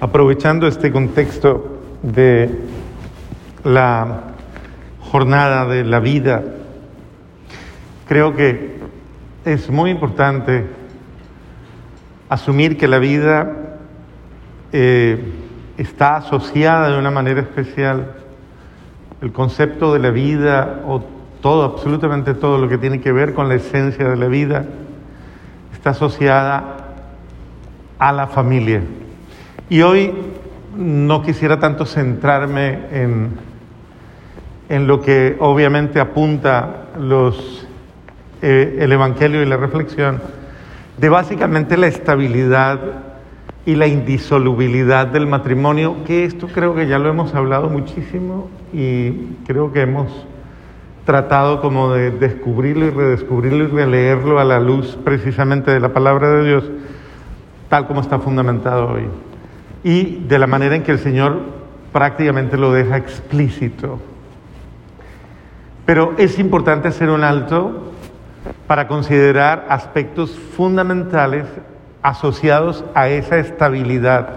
aprovechando este contexto de la jornada de la vida, creo que es muy importante asumir que la vida eh, está asociada de una manera especial. El concepto de la vida o todo, absolutamente todo lo que tiene que ver con la esencia de la vida, está asociada a la familia. Y hoy no quisiera tanto centrarme en, en lo que obviamente apunta los, eh, el Evangelio y la reflexión, de básicamente la estabilidad y la indisolubilidad del matrimonio, que esto creo que ya lo hemos hablado muchísimo y creo que hemos tratado como de descubrirlo y redescubrirlo y releerlo a la luz precisamente de la palabra de Dios, tal como está fundamentado hoy. Y de la manera en que el Señor prácticamente lo deja explícito. Pero es importante hacer un alto para considerar aspectos fundamentales asociados a esa estabilidad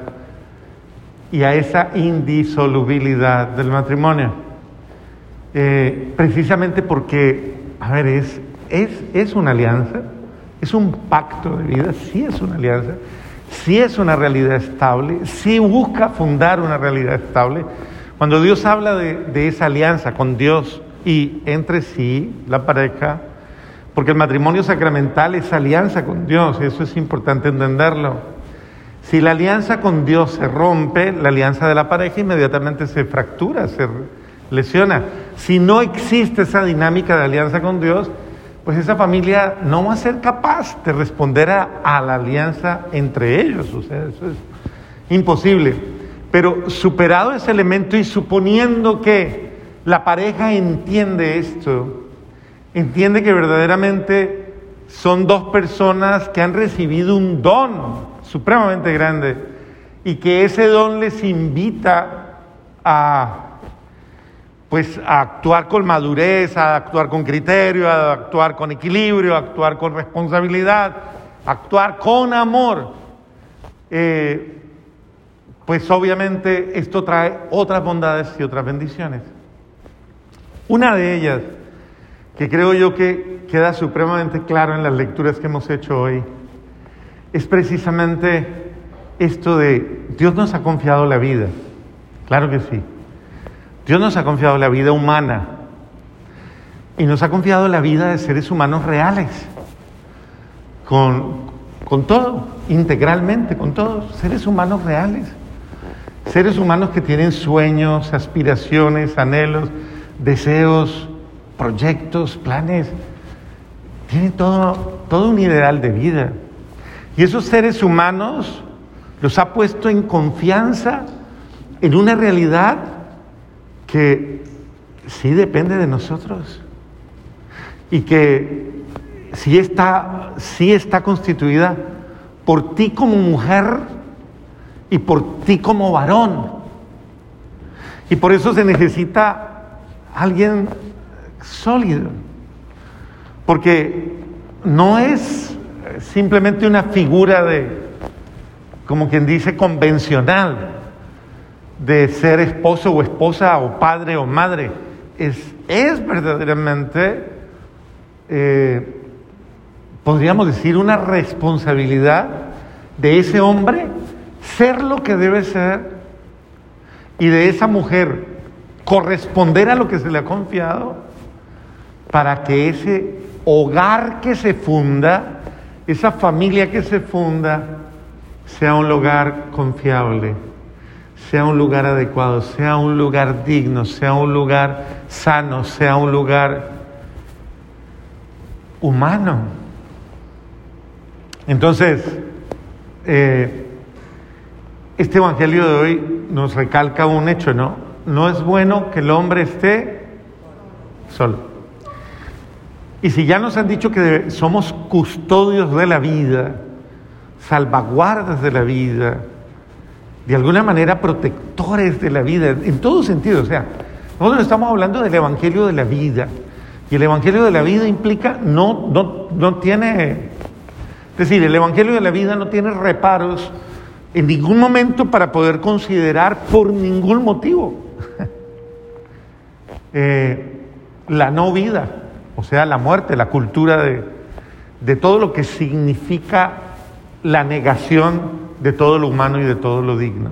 y a esa indisolubilidad del matrimonio. Eh, precisamente porque, a ver, es, es, es una alianza, es un pacto de vida, sí es una alianza, sí es una realidad estable, sí busca fundar una realidad estable. Cuando Dios habla de, esa alianza con Dios y entre sí, la pareja, porque el matrimonio sacramental es alianza con Dios, eso es importante entenderlo. Si la alianza con Dios se rompe, la alianza de la pareja inmediatamente se fractura, se lesiona. Si no existe esa dinámica de alianza con Dios, pues esa familia no va a ser capaz de responder a, la alianza entre ellos. O sea, eso es imposible. Pero superado ese elemento y suponiendo que la pareja entiende esto, entiende que verdaderamente son dos personas que han recibido un don supremamente grande y que ese don les invita a pues a actuar con madurez, a actuar con criterio, a actuar con equilibrio, a actuar con responsabilidad, a actuar con amor. Eh, pues obviamente esto trae otras bondades y otras bendiciones. Una de ellas que creo yo que queda supremamente claro en las lecturas que hemos hecho hoy, es precisamente esto de Dios nos ha confiado la vida. Claro que sí. Dios nos ha confiado la vida humana y nos ha confiado la vida de seres humanos reales, con, con todo, integralmente, con todos, seres humanos reales. Seres humanos que tienen sueños, aspiraciones, anhelos, deseos, proyectos, planes, tiene todo, todo un ideal de vida. Y esos seres humanos los ha puesto en confianza en una realidad que sí depende de nosotros. Y que sí está, sí está constituida por ti como mujer y por ti como varón. Y por eso se necesita alguien sólido, porque no es simplemente una figura de, como quien dice, convencional, de ser esposo o esposa o padre o madre. Es, es verdaderamente, eh, podríamos decir, una responsabilidad de ese hombre ser lo que debe ser y de esa mujer corresponder a lo que se le ha confiado para que ese hogar que se funda, esa familia que se funda, sea un lugar confiable, sea un lugar adecuado, sea un lugar digno, sea un lugar sano, sea un lugar humano. Entonces, eh, este Evangelio de hoy nos recalca un hecho, ¿no? No es bueno que el hombre esté solo. Y si ya nos han dicho que somos custodios de la vida, salvaguardas de la vida, de alguna manera protectores de la vida, en todo sentido, o sea, nosotros estamos hablando del Evangelio de la vida, y el Evangelio de la vida implica, no, no, no tiene, es decir, el Evangelio de la vida no tiene reparos en ningún momento para poder considerar por ningún motivo eh, la no vida, o sea, la muerte, la cultura de, de todo lo que significa la negación de todo lo humano y de todo lo digno.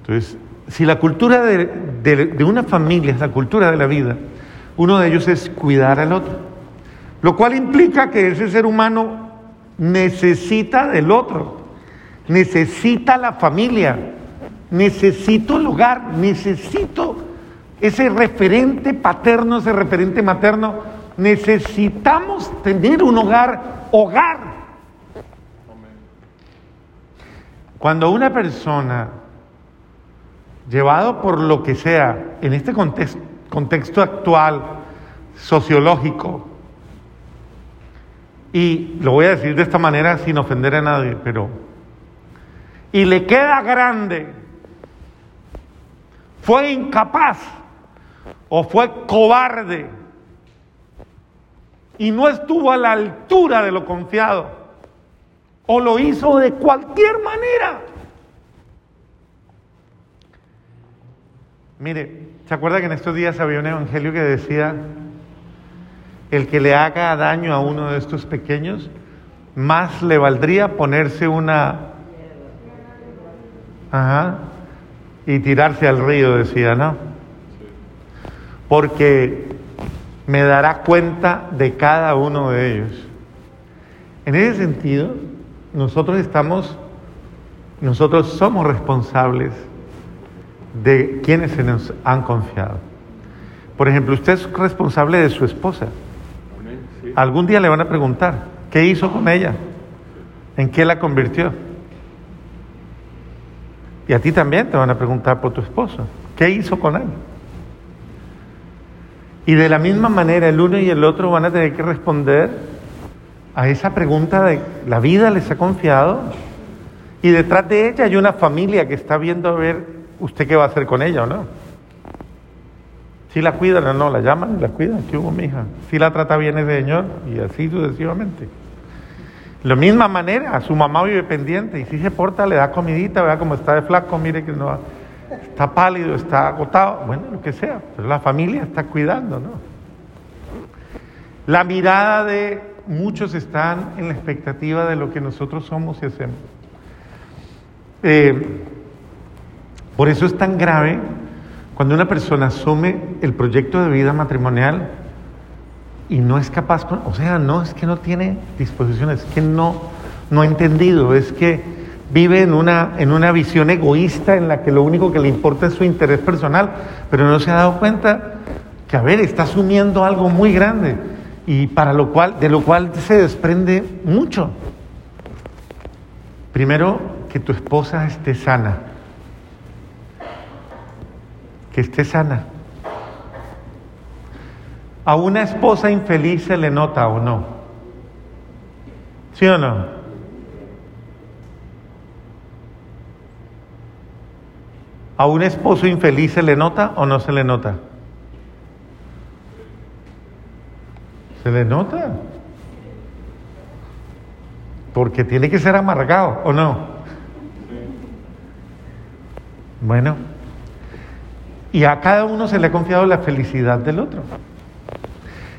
Entonces, si la cultura de, de, una familia es la cultura de la vida, uno de ellos es cuidar al otro, lo cual implica que ese ser humano necesita del otro, necesita la familia, necesito el hogar, necesito ese referente paterno, ese referente materno. Necesitamos tener un hogar, hogar. Cuando una persona, llevado por lo que sea, en este contexto, contexto actual, sociológico, y lo voy a decir de esta manera sin ofender a nadie, pero y le queda grande, fue incapaz o fue cobarde y no estuvo a la altura de lo confiado o lo hizo de cualquier manera. Mire, ¿se acuerda que en estos días había un evangelio que decía, el que le haga daño a uno de estos pequeños, más le valdría ponerse una Ajá. Y tirarse al río, decía, ¿no? Porque me dará cuenta de cada uno de ellos. En ese sentido, nosotros estamos, nosotros somos responsables de quienes se nos han confiado. Por ejemplo, usted es responsable de su esposa. Algún día le van a preguntar, ¿qué hizo con ella? ¿En qué la convirtió? Y a ti también te van a preguntar por tu esposo. ¿Qué hizo con él? Y de la misma manera el uno y el otro van a tener que responder a esa pregunta de la vida les ha confiado y detrás de ella hay una familia que está viendo a ver usted qué va a hacer con ella o no. Si la cuidan o no, la llaman y la cuidan. ¿Qué hubo, mi hija? Si la trata bien el Señor y así sucesivamente. De la misma manera, su mamá vive pendiente y si se porta, le da comidita, vea cómo está de flaco, mire que no está pálido, está agotado, bueno, lo que sea, pero la familia está cuidando, ¿no? La mirada de muchos están en la expectativa de lo que nosotros somos y hacemos. Eh, por eso es tan grave cuando una persona asume el proyecto de vida matrimonial y no es capaz, o sea, no es que no tiene disposiciones, es que no, no ha entendido, es que vive en una, en una visión egoísta en la que lo único que le importa es su interés personal, pero no se ha dado cuenta que, a ver, está asumiendo algo muy grande y para lo cual, de lo cual se desprende mucho. Primero, que tu esposa esté sana, que esté sana. ¿A una esposa infeliz se le nota o no? ¿Sí o no? ¿A un esposo infeliz se le nota o no se le nota? ¿Se le nota? Porque tiene que ser amargado, ¿o no? Bueno, y a cada uno se le ha confiado la felicidad del otro.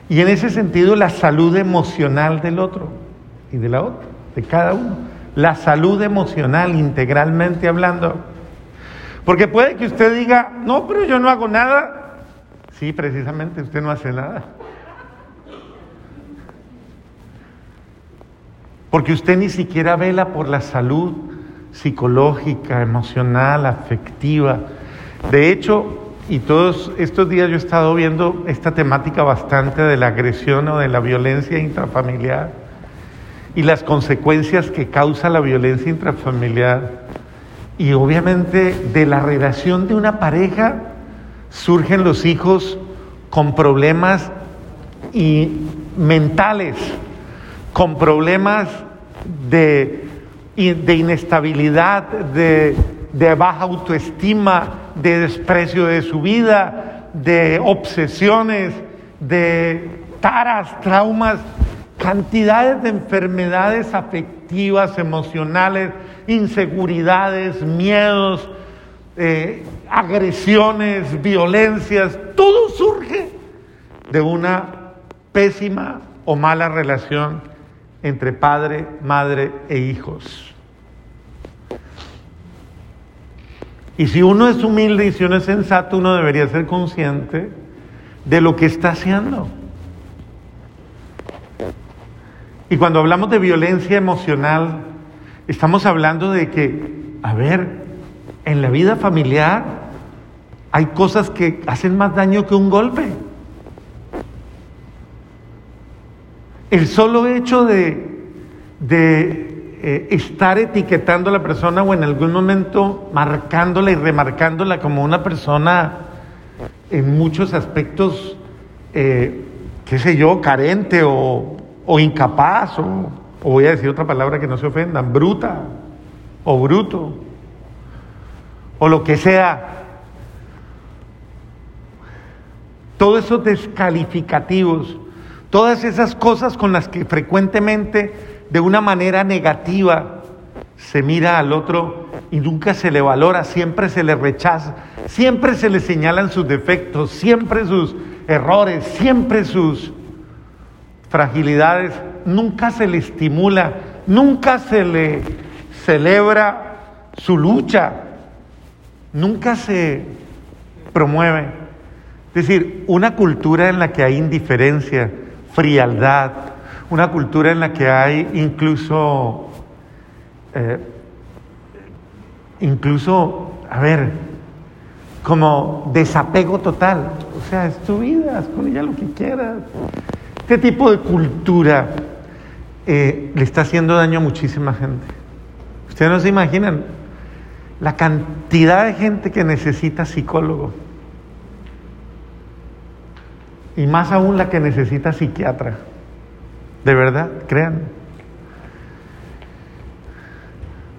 Y en ese sentido la salud emocional del otro y de la otra, de cada uno. La salud emocional integralmente hablando. Porque puede que usted diga, no, pero yo no hago nada. Sí, precisamente usted no hace nada. Porque usted ni siquiera vela por la salud psicológica, emocional, afectiva. De hecho, y todos estos días yo he estado viendo esta temática bastante de la agresión o de la violencia intrafamiliar y las consecuencias que causa la violencia intrafamiliar. Y obviamente de la relación de una pareja surgen los hijos con problemas y mentales, con problemas de, de inestabilidad, de baja autoestima, de desprecio de su vida, de obsesiones, de taras, traumas cantidades de enfermedades afectivas, emocionales, inseguridades, miedos, eh, agresiones, violencias, todo surge de una pésima o mala relación entre padre, madre e hijos. Y si uno es humilde y si uno es sensato, uno debería ser consciente de lo que está haciendo. Y cuando hablamos de violencia emocional, estamos hablando de que, a ver, en la vida familiar hay cosas que hacen más daño que un golpe. El solo hecho de, de eh, estar etiquetando a la persona o en algún momento marcándola y remarcándola como una persona en muchos aspectos, eh, qué sé yo, carente o, o incapaz, o, o voy a decir otra palabra que no se ofendan, bruta o bruto, o lo que sea. Todos esos descalificativos, todas esas cosas con las que frecuentemente de una manera negativa se mira al otro y nunca se le valora, siempre se le rechaza, siempre se le señalan sus defectos, siempre sus errores, siempre sus fragilidades, nunca se le estimula, nunca se le celebra su lucha, nunca se promueve. Es decir, una cultura en la que hay indiferencia, frialdad, una cultura en la que hay incluso, eh, incluso, a ver, como desapego total. O sea, es tu vida, haz con ella lo que quieras. Este tipo de cultura eh, le está haciendo daño a muchísima gente. Ustedes no se imaginan la cantidad de gente que necesita psicólogo. Y más aún la que necesita psiquiatra. De verdad, crean.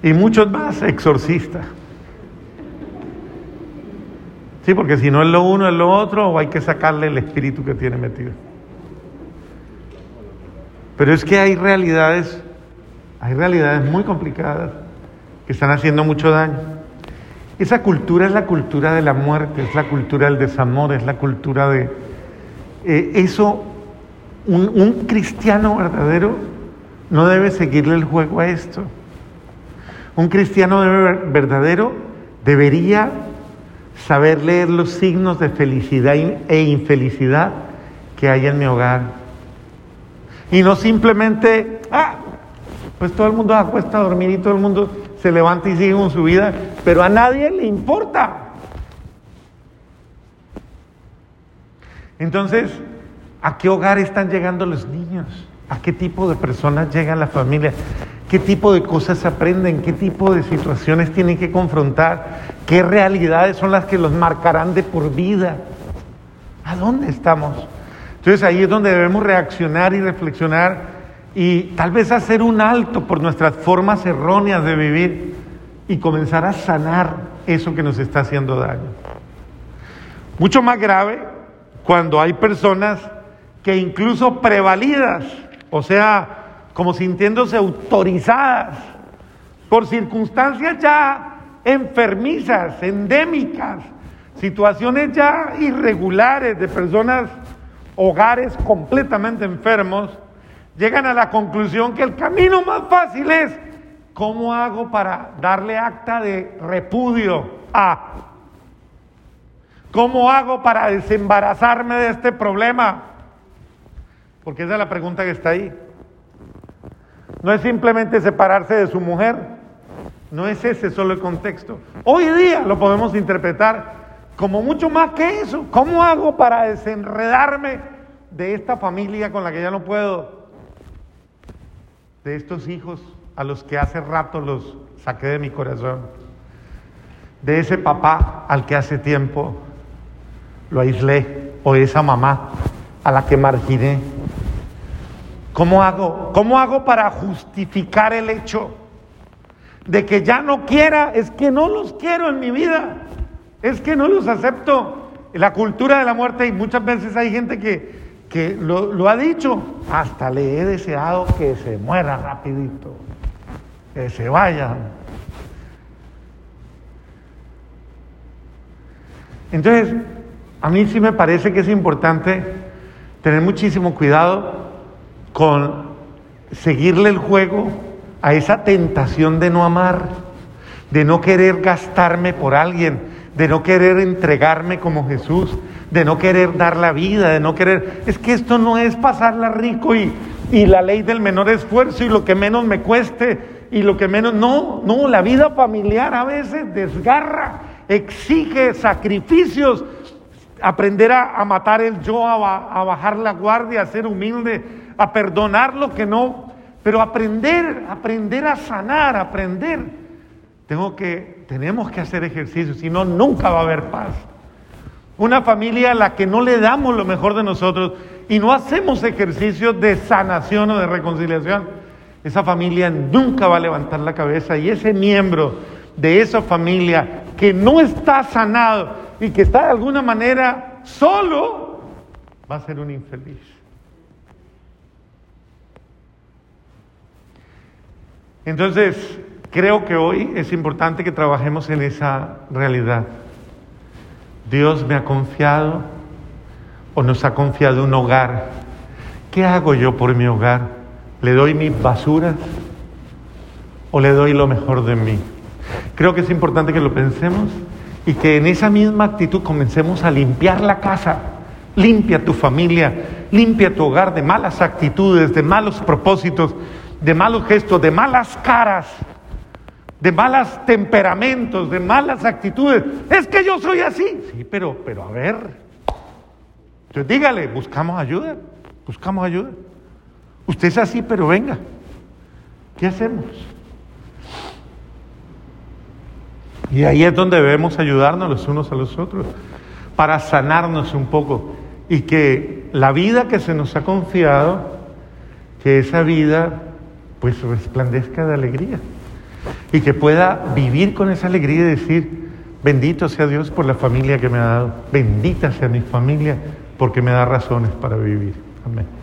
Y muchos más exorcistas. Sí, porque si no es lo uno, es lo otro, o hay que sacarle el espíritu que tiene metido. Pero es que hay realidades, hay realidades muy complicadas que están haciendo mucho daño. Esa cultura es la cultura de la muerte, es la cultura del desamor, es la cultura de... Eh, eso, un, un cristiano verdadero no debe seguirle el juego a esto. Un cristiano verdadero debería saber leer los signos de felicidad e infelicidad que hay en mi hogar y no simplemente, ah, pues todo el mundo acuesta a dormir y todo el mundo se levanta y sigue con su vida, pero a nadie le importa. Entonces, ¿a qué hogar están llegando los niños? ¿A qué tipo de personas llega la familia? ¿Qué tipo de cosas aprenden? ¿Qué tipo de situaciones tienen que confrontar? ¿Qué realidades son las que los marcarán de por vida? ¿A dónde estamos? Entonces ahí es donde debemos reaccionar y reflexionar y tal vez hacer un alto por nuestras formas erróneas de vivir y comenzar a sanar eso que nos está haciendo daño. Mucho más grave cuando hay personas que incluso prevalidas, o sea, como sintiéndose autorizadas por circunstancias ya enfermizas, endémicas, situaciones ya irregulares de personas hogares completamente enfermos, llegan a la conclusión que el camino más fácil es, ¿cómo hago para darle acta de repudio a? ¿Cómo hago para desembarazarme de este problema? Porque esa es la pregunta que está ahí. No es simplemente separarse de su mujer, no es ese solo el contexto. Hoy día lo podemos interpretar como mucho más que eso. ¿Cómo hago para desenredarme de esta familia con la que ya no puedo? De estos hijos a los que hace rato los saqué de mi corazón. De ese papá al que hace tiempo lo aislé. O esa mamá a la que marginé. ¿Cómo hago? ¿Cómo hago para justificar el hecho de que ya no quiera? Es que no los quiero en mi vida. Es que no los acepto. La cultura de la muerte y muchas veces hay gente que, que lo, ha dicho, hasta le he deseado que se muera rapidito, que se vaya. Entonces, a mí sí me parece que es importante tener muchísimo cuidado con seguirle el juego a esa tentación de no amar, de no querer gastarme por alguien, de no querer entregarme como Jesús, de no querer dar la vida, de no querer... Es que esto no es pasarla rico y, y la ley del menor esfuerzo y lo que menos me cueste y lo que menos... No, no, la vida familiar a veces desgarra, exige sacrificios, aprender a, matar el yo, a, bajar la guardia, a ser humilde, a perdonar lo que no, pero aprender, aprender a sanar, aprender. Tengo que, tenemos que hacer ejercicio, si no, nunca va a haber paz. Una familia a la que no le damos lo mejor de nosotros y no hacemos ejercicios de sanación o de reconciliación, esa familia nunca va a levantar la cabeza y ese miembro de esa familia que no está sanado y que está de alguna manera solo, va a ser un infeliz. Entonces, creo que hoy es importante que trabajemos en esa realidad. Dios me ha confiado o nos ha confiado un hogar. ¿Qué hago yo por mi hogar? ¿Le doy mis basuras o le doy lo mejor de mí? Creo que es importante que lo pensemos y que en esa misma actitud comencemos a limpiar la casa. Limpia tu familia, limpia tu hogar de malas actitudes, de malos propósitos, de malos gestos, de malas caras de malos temperamentos, de malas actitudes. Es que yo soy así. Sí, pero, pero a ver. Entonces dígale, buscamos ayuda, buscamos ayuda. Usted es así, pero venga. ¿Qué hacemos? Y ahí es donde debemos ayudarnos los unos a los otros para sanarnos un poco y que la vida que se nos ha confiado, que esa vida pues resplandezca de alegría y que pueda vivir con esa alegría y decir, bendito sea Dios por la familia que me ha dado, bendita sea mi familia porque me da razones para vivir. Amén.